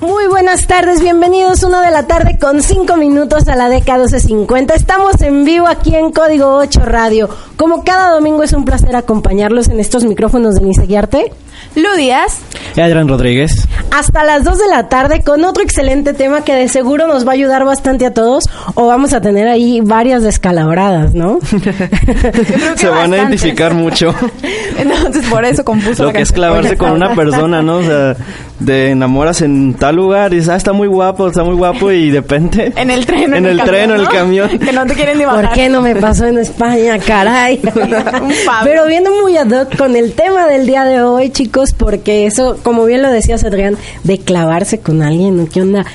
Muy buenas tardes, bienvenidos una de la tarde con cinco minutos a la década 1250. Estamos en vivo aquí en Código 8 Radio. Como cada domingo es un placer acompañarlos en estos micrófonos de Niseguiarte. Ludias. Adrián Rodríguez. Hasta las 2 de la tarde con otro excelente tema que de seguro nos va a ayudar bastante a todos o vamos a tener ahí varias descalabradas, ¿no? Se van a identificar mucho. Entonces por eso compuso Lo que es clavarse con una persona, ¿no? O sea, de enamoras en tal lugar y dices, ah, está muy guapo, está muy guapo y de repente... En el tren, en, el, tren o en el camión. Que no te quieren ni bajar. ¿Por qué no me pasó en España, caray? Pero viendo muy ad hoc con el tema del día de hoy, chicos, porque eso, como bien lo decías, Adrián, de clavarse con alguien, ¿qué onda?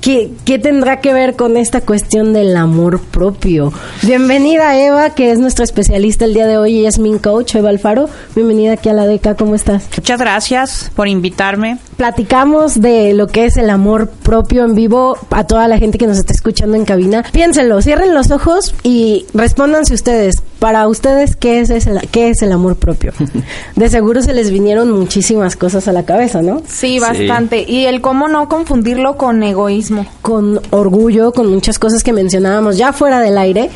¿Qué, ¿Qué, tendrá que ver con esta cuestión del amor propio? Bienvenida Eva, que es nuestra especialista el día de hoy, ella es mi coach, Eva Alfaro. Bienvenida aquí a la DECA, ¿cómo estás? Muchas gracias por invitarme. Platicamos de lo que es el amor propio en vivo a toda la gente que nos está escuchando en cabina. Piénsenlo, cierren los ojos y respóndanse ustedes. Para ustedes, ¿qué es, el, qué es el amor propio? De seguro se les vinieron muchísimas cosas a la cabeza, ¿no? Sí, bastante. Sí. Y el cómo no confundirlo con egoísmo. Con orgullo, con muchas cosas que mencionábamos ya fuera del aire.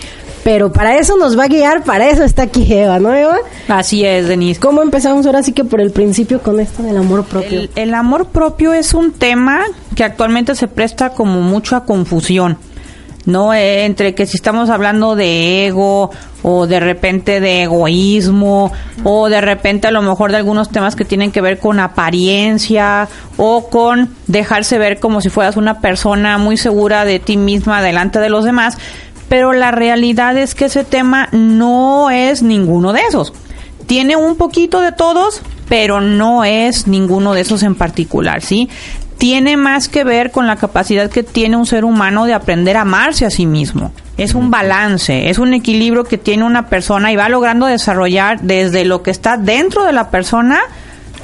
Pero para eso nos va a guiar, para eso está aquí Eva, ¿no, Eva? Así es, Denise. ¿Cómo empezamos ahora sí que por el principio con esto del amor propio? El, el amor propio es un tema que actualmente se presta como mucho a confusión. ¿No? Entre que si estamos hablando de ego o de repente de egoísmo o de repente a lo mejor de algunos temas que tienen que ver con apariencia o con dejarse ver como si fueras una persona muy segura de ti misma delante de los demás, pero la realidad es que ese tema no es ninguno de esos. Tiene un poquito de todos, pero no es ninguno de esos en particular, ¿sí? Tiene más que ver con la capacidad que tiene un ser humano de aprender a amarse a sí mismo. Es un balance, es un equilibrio que tiene una persona y va logrando desarrollar desde lo que está dentro de la persona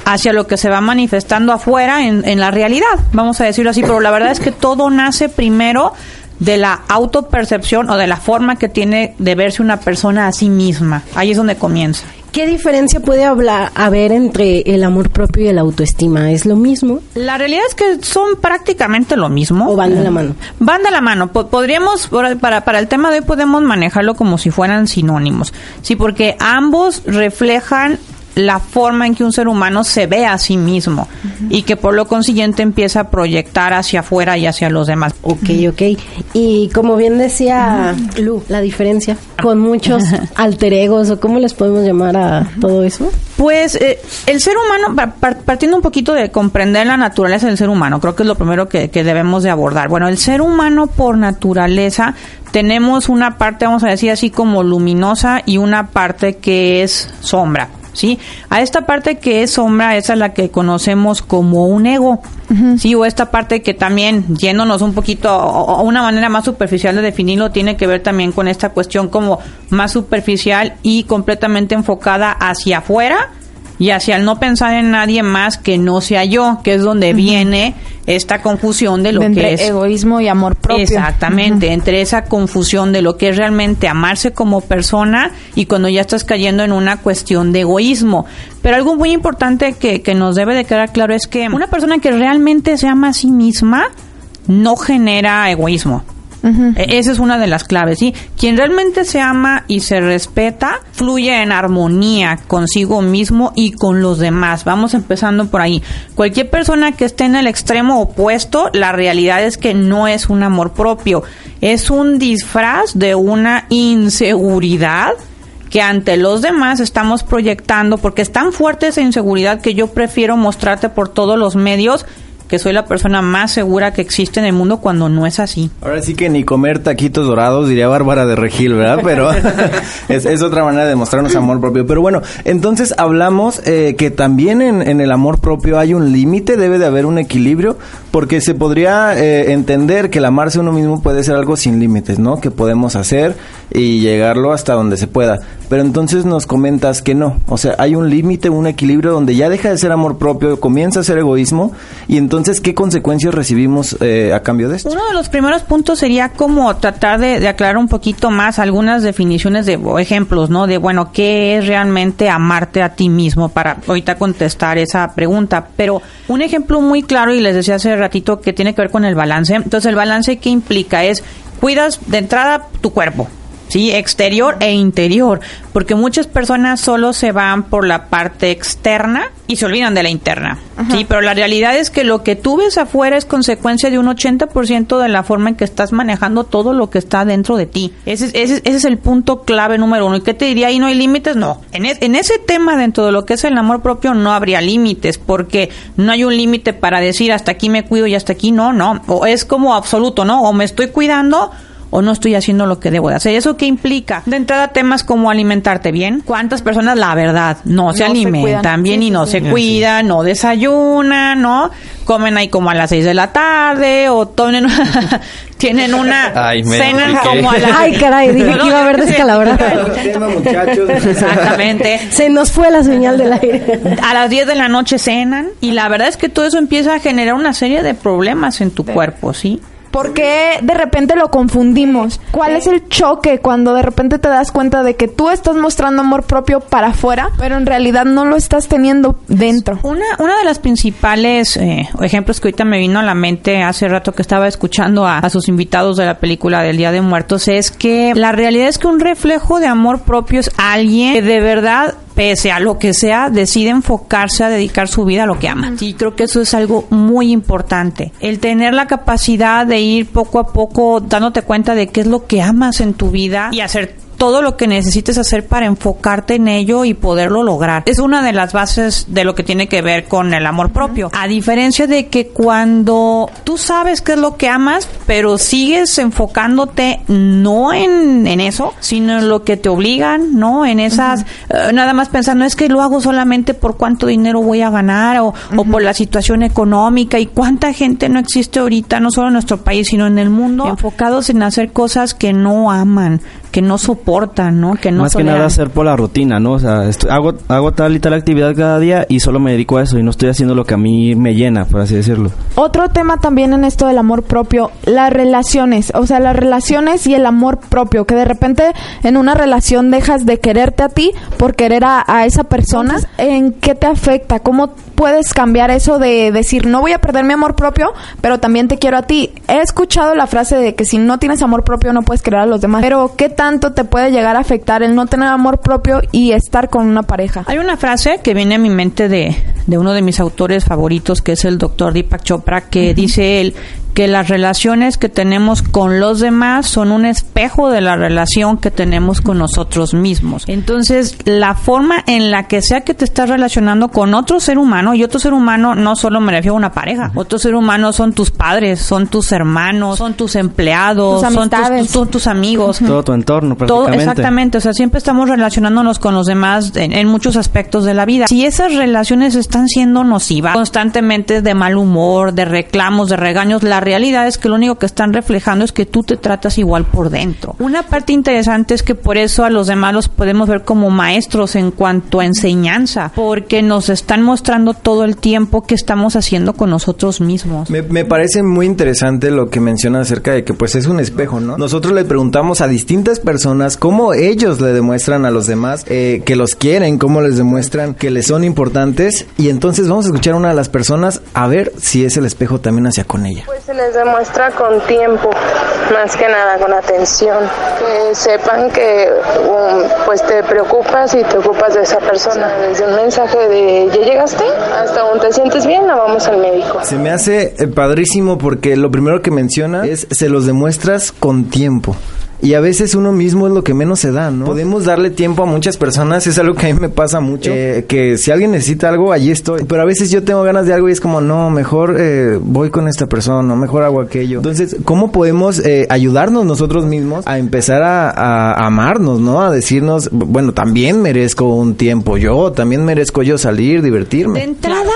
hacia lo que se va manifestando afuera en, en la realidad, vamos a decirlo así, pero la verdad es que todo nace primero de la autopercepción o de la forma que tiene de verse una persona a sí misma. Ahí es donde comienza. ¿Qué diferencia puede hablar, haber entre el amor propio y la autoestima? ¿Es lo mismo? La realidad es que son prácticamente lo mismo. ¿O van de la mano? Van de la mano. Podríamos, para, para el tema de hoy podemos manejarlo como si fueran sinónimos. Sí, porque ambos reflejan la forma en que un ser humano se ve a sí mismo uh -huh. y que por lo consiguiente empieza a proyectar hacia afuera y hacia los demás. Ok, ok. Y como bien decía uh -huh. Lu, la diferencia con muchos alter egos o cómo les podemos llamar a uh -huh. todo eso. Pues eh, el ser humano, partiendo un poquito de comprender la naturaleza del ser humano, creo que es lo primero que, que debemos de abordar. Bueno, el ser humano por naturaleza tenemos una parte, vamos a decir así, como luminosa y una parte que es sombra. ¿Sí? A esta parte que es sombra, esa es la que conocemos como un ego, uh -huh. ¿sí? O esta parte que también, yéndonos un poquito, o, una manera más superficial de definirlo, tiene que ver también con esta cuestión como más superficial y completamente enfocada hacia afuera y hacia el no pensar en nadie más que no sea yo, que es donde uh -huh. viene esta confusión de lo que es egoísmo y amor propio. Exactamente, uh -huh. entre esa confusión de lo que es realmente amarse como persona y cuando ya estás cayendo en una cuestión de egoísmo. Pero algo muy importante que, que nos debe de quedar claro es que una persona que realmente se ama a sí misma no genera egoísmo. -huh. Esa es una de las claves, ¿sí? Quien realmente se ama y se respeta, fluye en armonía consigo mismo y con los demás. Vamos empezando por ahí. Cualquier persona que esté en el extremo opuesto, la realidad es que no es un amor propio. Es un disfraz de una inseguridad que ante los demás estamos proyectando porque es tan fuerte esa inseguridad que yo prefiero mostrarte por todos los medios que soy la persona más segura que existe en el mundo cuando no es así. Ahora sí que ni comer taquitos dorados, diría Bárbara de Regil, ¿verdad? Pero es, es, otra manera de mostrarnos amor propio. Pero bueno, entonces hablamos eh, que también en, en, el amor propio hay un límite, debe de haber un equilibrio, porque se podría eh, entender que el amarse uno mismo puede ser algo sin límites, ¿no? Que podemos hacer y llegarlo hasta donde se pueda. Pero entonces nos comentas que no, o sea, hay un límite, un equilibrio donde ya deja de ser amor propio, comienza a ser egoísmo, y entonces, ¿qué consecuencias recibimos eh, a cambio de esto? Uno de los primeros puntos sería como tratar de, aclarar un poquito más algunas definiciones de o ejemplos, ¿no? De, bueno, ¿qué es realmente amarte a ti mismo? Para ahorita contestar esa pregunta, pero un ejemplo muy claro, y les decía hace ratito, que tiene que ver con el balance. Entonces, el balance, ¿qué implica? Es cuidas de entrada tu cuerpo, ¿sí? Exterior e interior, porque muchas personas solo se van por la parte externa y se olvidan de la interna, ¿sí? Pero la realidad es que lo que tú ves afuera es consecuencia de un 80% de la forma en que estás manejando todo lo que está dentro de ti. Ese, es- ese, es- ese es el punto clave número uno. ¿Y qué te diría? Ahí no hay límites. No. En, es- en ese tema, dentro de lo que es el amor propio, no habría límites, porque no hay un límite para decir hasta aquí me cuido y hasta aquí no, no. O es como absoluto, ¿no? O me estoy cuidando o no estoy haciendo lo que debo de hacer. ¿Eso qué implica? De entrada, temas como alimentarte bien. ¿Cuántas personas, la verdad, no, se No alimentan bien Sí, y no sí. se cuidan, no desayunan, ¿no? Comen ahí como a las 6 de la tarde o tienen, tienen una Ay, me cena expliqué. como a las... Ay, caray, dije que iba a haber descalabrado. Exactamente. Se nos fue la señal del aire. A las 10 de la noche cenan y la verdad es que todo eso empieza a generar una serie de problemas en tu cuerpo, ¿sí? ¿Por qué de repente lo confundimos? ¿Cuál es el choque cuando de repente te das cuenta de que tú estás mostrando amor propio para afuera, pero en realidad no lo estás teniendo dentro? Una, una de las principales eh, ejemplos que ahorita me vino a la mente hace rato que estaba escuchando a, a sus invitados de la película del Día de Muertos es que la realidad es que un reflejo de amor propio es alguien que de verdad pese a lo que sea, decide enfocarse a dedicar su vida a lo que ama. Sí, creo que eso es algo muy importante. El tener la capacidad de ir poco a poco dándote cuenta de qué es lo que amas en tu vida y hacer todo lo que necesites hacer para enfocarte en ello y poderlo lograr. Es una de las bases de lo que tiene que ver con el amor propio. A diferencia de que cuando tú sabes qué es lo que amas, pero sigues enfocándote no en, en eso, sino en lo que te obligan, ¿no? En esas, eh, nada más pensando, es que lo hago solamente por cuánto dinero voy a ganar o, o por la situación económica y cuánta gente no existe ahorita, no solo en nuestro país, sino en el mundo, enfocados en hacer cosas que no aman, que no soportan, ¿no? Que no Más que nada hacer por la rutina, ¿no? O sea, estoy- hago, hago tal y tal actividad cada día y solo me dedico a eso y no estoy haciendo lo que a mí me llena, por así decirlo. Otro tema también en esto del amor propio, las relaciones, o sea, las relaciones y el amor propio, que de repente en una relación dejas de quererte a ti por querer a, a esa persona, ¿en qué te afecta? ¿Cómo puedes cambiar eso de decir, no voy a perder mi amor propio, pero también te quiero a ti? He escuchado la frase de que si no tienes amor propio no puedes querer a los demás, pero ¿qué tanto te puede llegar a afectar el no tener amor propio y estar con una pareja? Hay una frase que viene a mi mente de, de uno de mis autores favoritos, que es el doctor Deepak Chopra, que dice él que las relaciones que tenemos con los demás son un espejo de la relación que tenemos con nosotros mismos. Entonces, la forma en la que sea que te estás relacionando con otro ser humano, y otro ser humano no solo me refiero a una pareja, otro ser humano son tus padres, son tus hermanos, son tus empleados, Tus son tus, amigos. Todo tu entorno, Todo, prácticamente. exactamente, o sea, siempre estamos relacionándonos con los demás en, en muchos aspectos de la vida. Si esas relaciones están siendo nocivas, constantemente de mal humor, de reclamos, de regaños, la realidad es que lo único que están reflejando es que tú te tratas igual por dentro. Una parte interesante es que por eso a los demás los podemos ver como maestros en cuanto a enseñanza, porque nos están mostrando todo el tiempo que estamos haciendo con nosotros mismos. Me, me parece muy interesante lo que menciona acerca de que pues es un espejo, ¿no? Nosotros le preguntamos a distintas personas cómo ellos le demuestran a los demás eh, que los quieren, cómo les demuestran que les son importantes y entonces vamos a escuchar a una de las personas a ver si es el espejo también hacia con ella. Pues se les demuestra con tiempo, más que nada con atención, que sepan que um, pues te preocupas y te ocupas de esa persona. Desde un mensaje de ¿ya llegaste? Hasta un ¿te sientes bien? o vamos al médico. Se me hace eh, padrísimo porque lo primero que menciona es se los demuestras con tiempo. Y a veces uno mismo es lo que menos se da, ¿no? Podemos darle tiempo a muchas personas, es algo que a mí me pasa mucho. eh, que si alguien necesita algo, allí estoy. Pero a veces yo tengo ganas de algo y es como, no, mejor eh, voy con esta persona, mejor hago aquello. Entonces, ¿cómo podemos eh, ayudarnos nosotros mismos a empezar a, a amarnos, ¿no? A decirnos, bueno, también merezco un tiempo yo, también merezco yo salir, De divertirme. entrada,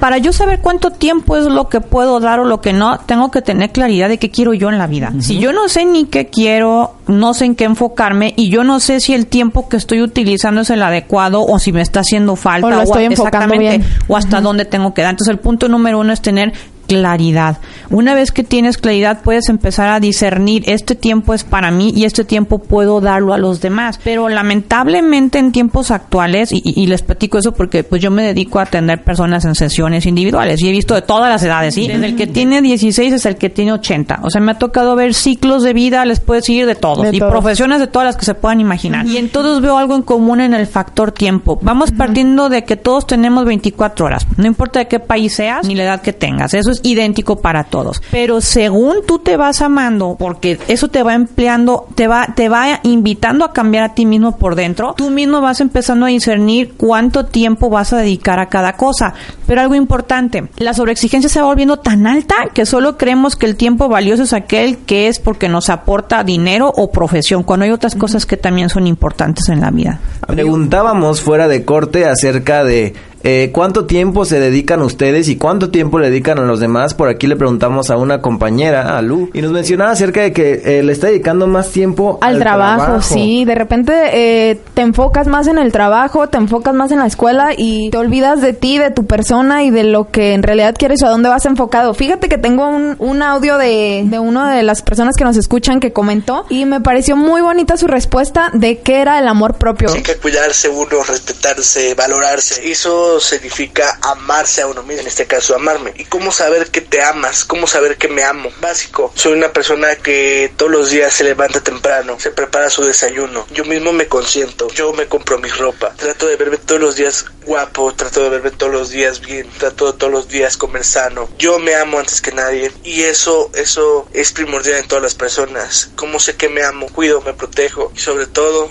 para yo saber cuánto tiempo es lo que puedo dar o lo que no, tengo que tener claridad de qué quiero yo en la vida. Si yo no sé ni qué quiero, no sé en qué enfocarme y yo no sé si el tiempo que estoy utilizando es el adecuado o si me está haciendo falta O lo estoy a- enfocando bien. o hasta dónde tengo que dar. Entonces el punto número uno es tener claridad. Una vez que tienes claridad puedes empezar a discernir este tiempo es para mí y este tiempo puedo darlo a los demás. Pero lamentablemente en tiempos actuales, y, les platico eso porque pues yo me dedico a atender personas en sesiones individuales y he visto de todas las edades, ¿sí? Desde el que tiene 16 hasta el que tiene 80. O sea, me ha tocado ver ciclos de vida, les puedo decir de todos. De y todos. profesiones de todas las que se puedan imaginar. Y en todos veo algo en común en el factor tiempo. Vamos partiendo de que todos tenemos 24 horas. No importa de qué país seas ni la edad que tengas. Eso es idéntico para todos. Pero según tú te vas amando, porque eso te va empleando, te va, te va invitando a cambiar a ti mismo por dentro, tú mismo vas empezando a discernir cuánto tiempo vas a dedicar a cada cosa. Pero algo importante, la sobreexigencia se va volviendo tan alta que solo creemos que el tiempo valioso es aquel que es porque nos aporta dinero o profesión, cuando hay otras cosas que también son importantes en la vida. Preguntábamos fuera de corte acerca de eh, cuánto tiempo se dedican ustedes y cuánto tiempo le dedican a los demás. Por aquí le preguntamos a una compañera, a Lu, y nos mencionaba acerca de que eh, le está dedicando más tiempo Al, trabajo, sí. De repente eh, te enfocas más en el trabajo, te enfocas más en la escuela y te olvidas de ti, de tu persona y de lo que en realidad quieres o a dónde vas enfocado. Fíjate que tengo un, un audio de, de una de las personas que nos escuchan que comentó y me pareció muy bonita su respuesta de qué era el amor propio. Hay que cuidarse uno, respetarse, valorarse. Significa amarse a uno mismo, en este caso amarme. ¿Y cómo saber que te amas? ¿Cómo saber que me amo? Básico. Soy una persona que todos los días se levanta temprano, se prepara su desayuno. Yo mismo me consiento, yo me compro mi ropa. Trato de verme todos los días guapo, trato de verme todos los días bien, trato de todos los días comer sano. Yo me amo antes que nadie y eso eso es primordial en todas las personas. ¿Cómo sé que me amo? Cuido, me protejo y sobre todo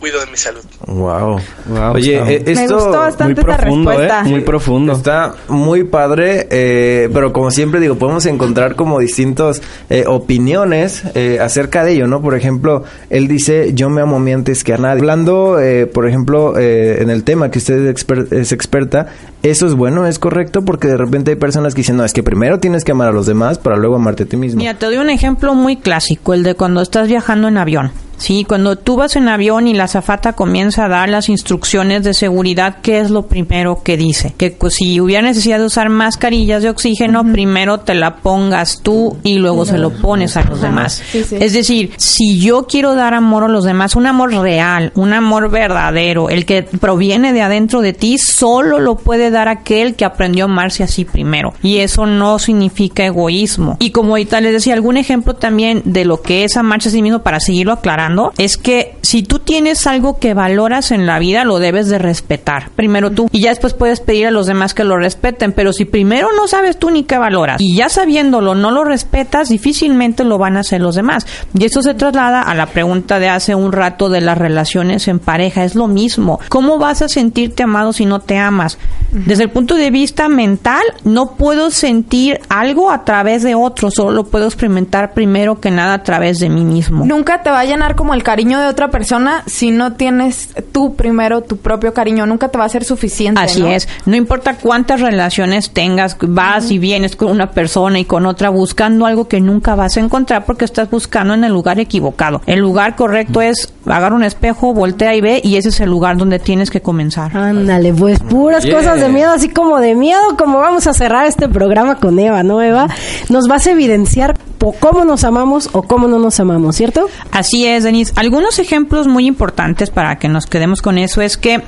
cuido de mi salud. Wow. Wow, Oye, está eh, Me esto gustó muy bastante esta profundo, respuesta. ¿eh? Muy profundo. Está muy padre, eh, pero como siempre digo, podemos encontrar como distintos eh, opiniones eh, acerca de ello, ¿no? Por ejemplo, él dice, yo me amo a mí antes que a nadie. Hablando, eh, por ejemplo, eh, en el tema que usted es, exper- es experta, ¿eso es bueno, es correcto? Porque de repente hay personas que dicen, no, es que primero tienes que amar a los demás para luego amarte a ti mismo. Mira, te doy un ejemplo muy clásico, el de cuando estás viajando en avión. Sí, cuando tú vas en avión y la azafata comienza a dar las instrucciones de seguridad, ¿qué es lo primero que dice? Que pues, si hubiera necesidad de usar mascarillas de oxígeno, primero te la pongas tú y luego se lo pones a los demás. Sí, sí. Es decir, si yo quiero dar amor a los demás, un amor real, un amor verdadero, el que proviene de adentro de ti, solo lo puede dar aquel que aprendió a amarse así primero. Y eso no significa egoísmo. Y como ahorita les decía, algún ejemplo también de lo que es amarse a sí mismo para seguirlo aclarando, es que si tú tienes algo que valoras en la vida, lo debes de respetar. Primero tú. Y ya después puedes pedir a los demás que lo respeten. Pero si primero no sabes tú ni qué valoras y ya sabiéndolo no lo respetas, difícilmente lo van a hacer los demás. Y esto se traslada a la pregunta de hace un rato de las relaciones en pareja. Es lo mismo. ¿Cómo vas a sentirte amado si no te amas? Desde el punto de vista mental, no puedo sentir algo a través de otro. Solo lo puedo experimentar primero que nada a través de mí mismo. Nunca te va a llenar como el cariño de otra persona si no tienes tú primero tu propio cariño. Nunca te va a ser suficiente. Así ¿no? es. No importa cuántas relaciones tengas, vas y vienes con una persona y con otra buscando algo que nunca vas a encontrar porque estás buscando en el lugar equivocado. El lugar correcto es agarra un espejo, voltea y ve y ese es el lugar donde tienes que comenzar. Ándale, pues puras Yeah. cosas de miedo, así como de miedo, como vamos a cerrar este programa con Eva, ¿no, Eva? Nos vas a evidenciar cómo nos amamos o cómo no nos amamos, ¿cierto? Así es, Denise. Algunos ejemplos muy importantes para que nos quedemos con eso es que,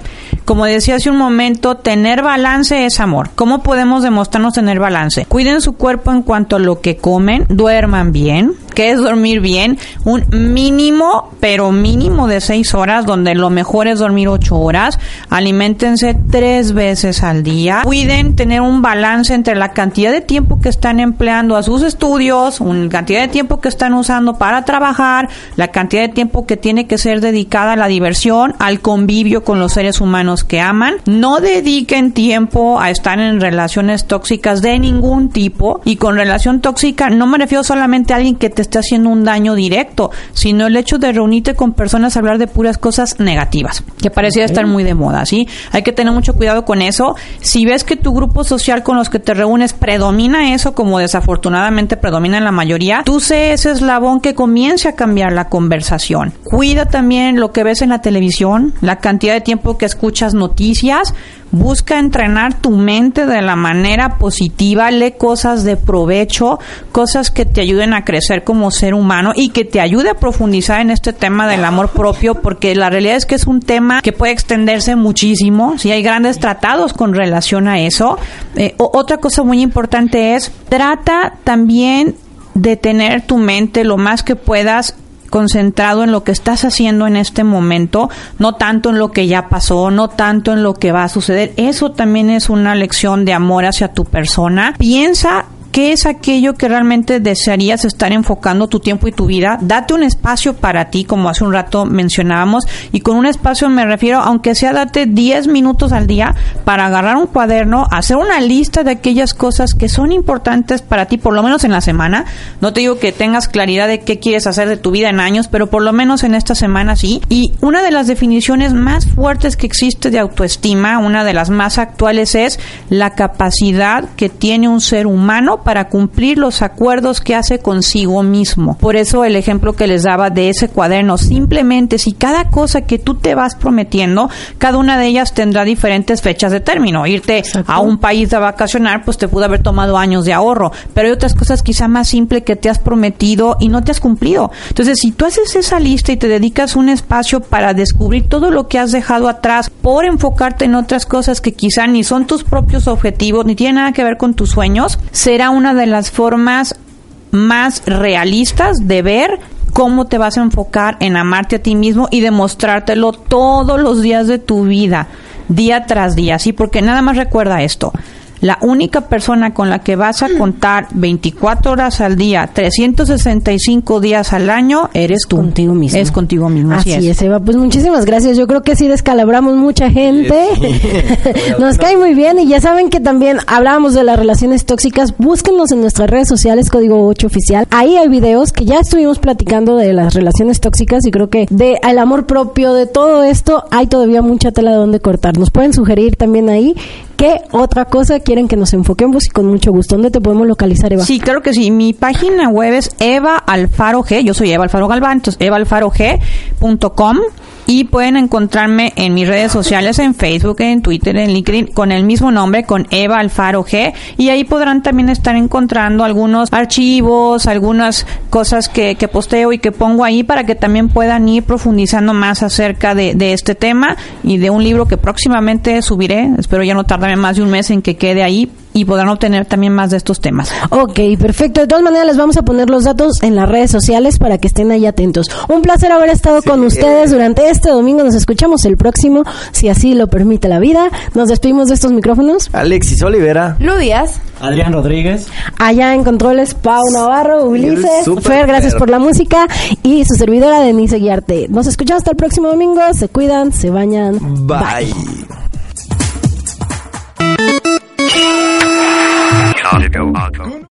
como decía hace un momento, tener balance es amor. ¿Cómo podemos demostrarnos tener balance? Cuiden su cuerpo en cuanto a lo que comen, duerman bien. ¿Qué es dormir bien? Un mínimo, pero mínimo de seis horas, donde lo mejor es dormir ocho horas. Aliméntense tres veces al día. Cuiden tener un balance entre la cantidad de tiempo que están empleando a sus estudios, una cantidad de tiempo que están usando para trabajar, la cantidad de tiempo que tiene que ser dedicada a la diversión, al convivio con los seres humanos que aman. No dediquen tiempo a estar en relaciones tóxicas de ningún tipo. Y con relación tóxica no me refiero solamente a alguien que te te esté haciendo un daño directo, sino el hecho de reunirte con personas a hablar de puras cosas negativas, que parecía estar muy de moda, ¿sí? Hay que tener mucho cuidado con eso. Si ves que tu grupo social con los que te reúnes predomina eso, como desafortunadamente predomina en la mayoría, tú sé ese eslabón que comience a cambiar la conversación. Cuida también lo que ves en la televisión, la cantidad de tiempo que escuchas noticias, Busca entrenar tu mente de la manera positiva, lee cosas de provecho, cosas que te ayuden a crecer como ser humano y que te ayude a profundizar en este tema del amor propio, porque la realidad es que es un tema que puede extenderse muchísimo, si hay grandes tratados con relación a eso. Eh, otra cosa muy importante es, trata también de tener tu mente lo más que puedas concentrado en lo que estás haciendo en este momento, no tanto en lo que ya pasó, no tanto en lo que va a suceder. Eso también es una lección de amor hacia tu persona. Piensa ¿Qué es aquello que realmente desearías estar enfocando tu tiempo y tu vida? Date un espacio para ti, como hace un rato mencionábamos, y con un espacio me refiero, aunque sea date 10 minutos al día para agarrar un cuaderno, hacer una lista de aquellas cosas que son importantes para ti, por lo menos en la semana. No te digo que tengas claridad de qué quieres hacer de tu vida en años, pero por lo menos en esta semana sí. Y una de las definiciones más fuertes que existe de autoestima, una de las más actuales es la capacidad que tiene un ser humano para cumplir los acuerdos que hace consigo mismo. Por eso el ejemplo que les daba de ese cuaderno, simplemente si cada cosa que tú te vas prometiendo, cada una de ellas tendrá diferentes fechas de término. Irte a un país a vacacionar, pues te pudo haber tomado años de ahorro, pero hay otras cosas quizá más simples que te has prometido y no te has cumplido. Entonces, si tú haces esa lista y te dedicas un espacio para descubrir todo lo que has dejado atrás por enfocarte en otras cosas que quizá ni son tus propios objetivos, ni tienen nada que ver con tus sueños, será una de las formas más realistas de ver cómo te vas a enfocar en amarte a ti mismo y demostrártelo todos los días de tu vida, día tras día, ¿sí? Porque nada más recuerda esto, la única persona con la que vas a contar 24 horas al día, 365 días al año, eres tú. Contigo mismo. Es contigo mismo. Así, es. Eva. Pues muchísimas gracias. Yo creo que sí descalabramos mucha gente. Nos cae muy bien y ya saben que también hablábamos de las relaciones tóxicas. Búsquenos en nuestras redes sociales, Código 8 Oficial. Ahí hay videos que ya estuvimos platicando de las relaciones tóxicas y creo que de el amor propio, de todo esto, hay todavía mucha tela de donde cortar. Nos pueden sugerir también ahí qué otra cosa quieren que nos enfoquemos y con mucho gusto. ¿Dónde te podemos localizar, Eva? Sí, claro que sí. Mi página web es Eva Alfaro G. Yo soy Eva Alfaro Galván, entonces evaalfarog.com y pueden encontrarme en mis redes sociales, en Facebook, en Twitter, en LinkedIn, con el mismo nombre, con Eva Alfaro G. Y ahí podrán también estar encontrando algunos archivos, algunas cosas que, que posteo y que pongo ahí para que también puedan ir profundizando más acerca de, de este tema y de un libro que próximamente subiré. Espero ya no tardarme más de un mes en que quede ahí y podrán obtener también más de estos temas. Ok, perfecto. De todas maneras, les vamos a poner los datos en las redes sociales para que estén ahí atentos. Un placer haber estado con ustedes durante este domingo. Nos escuchamos el próximo, si así lo permite la vida. Nos despedimos de estos micrófonos. Alexis Olivera. Lu Díaz. Adrián Rodríguez. Allá en controles, Pau Navarro, Ulises, Fer, gracias por la música. Y su servidora, Denise Guiarte. Nos escuchamos hasta el próximo domingo. Se cuidan, se bañan. Bye. Audio Auto.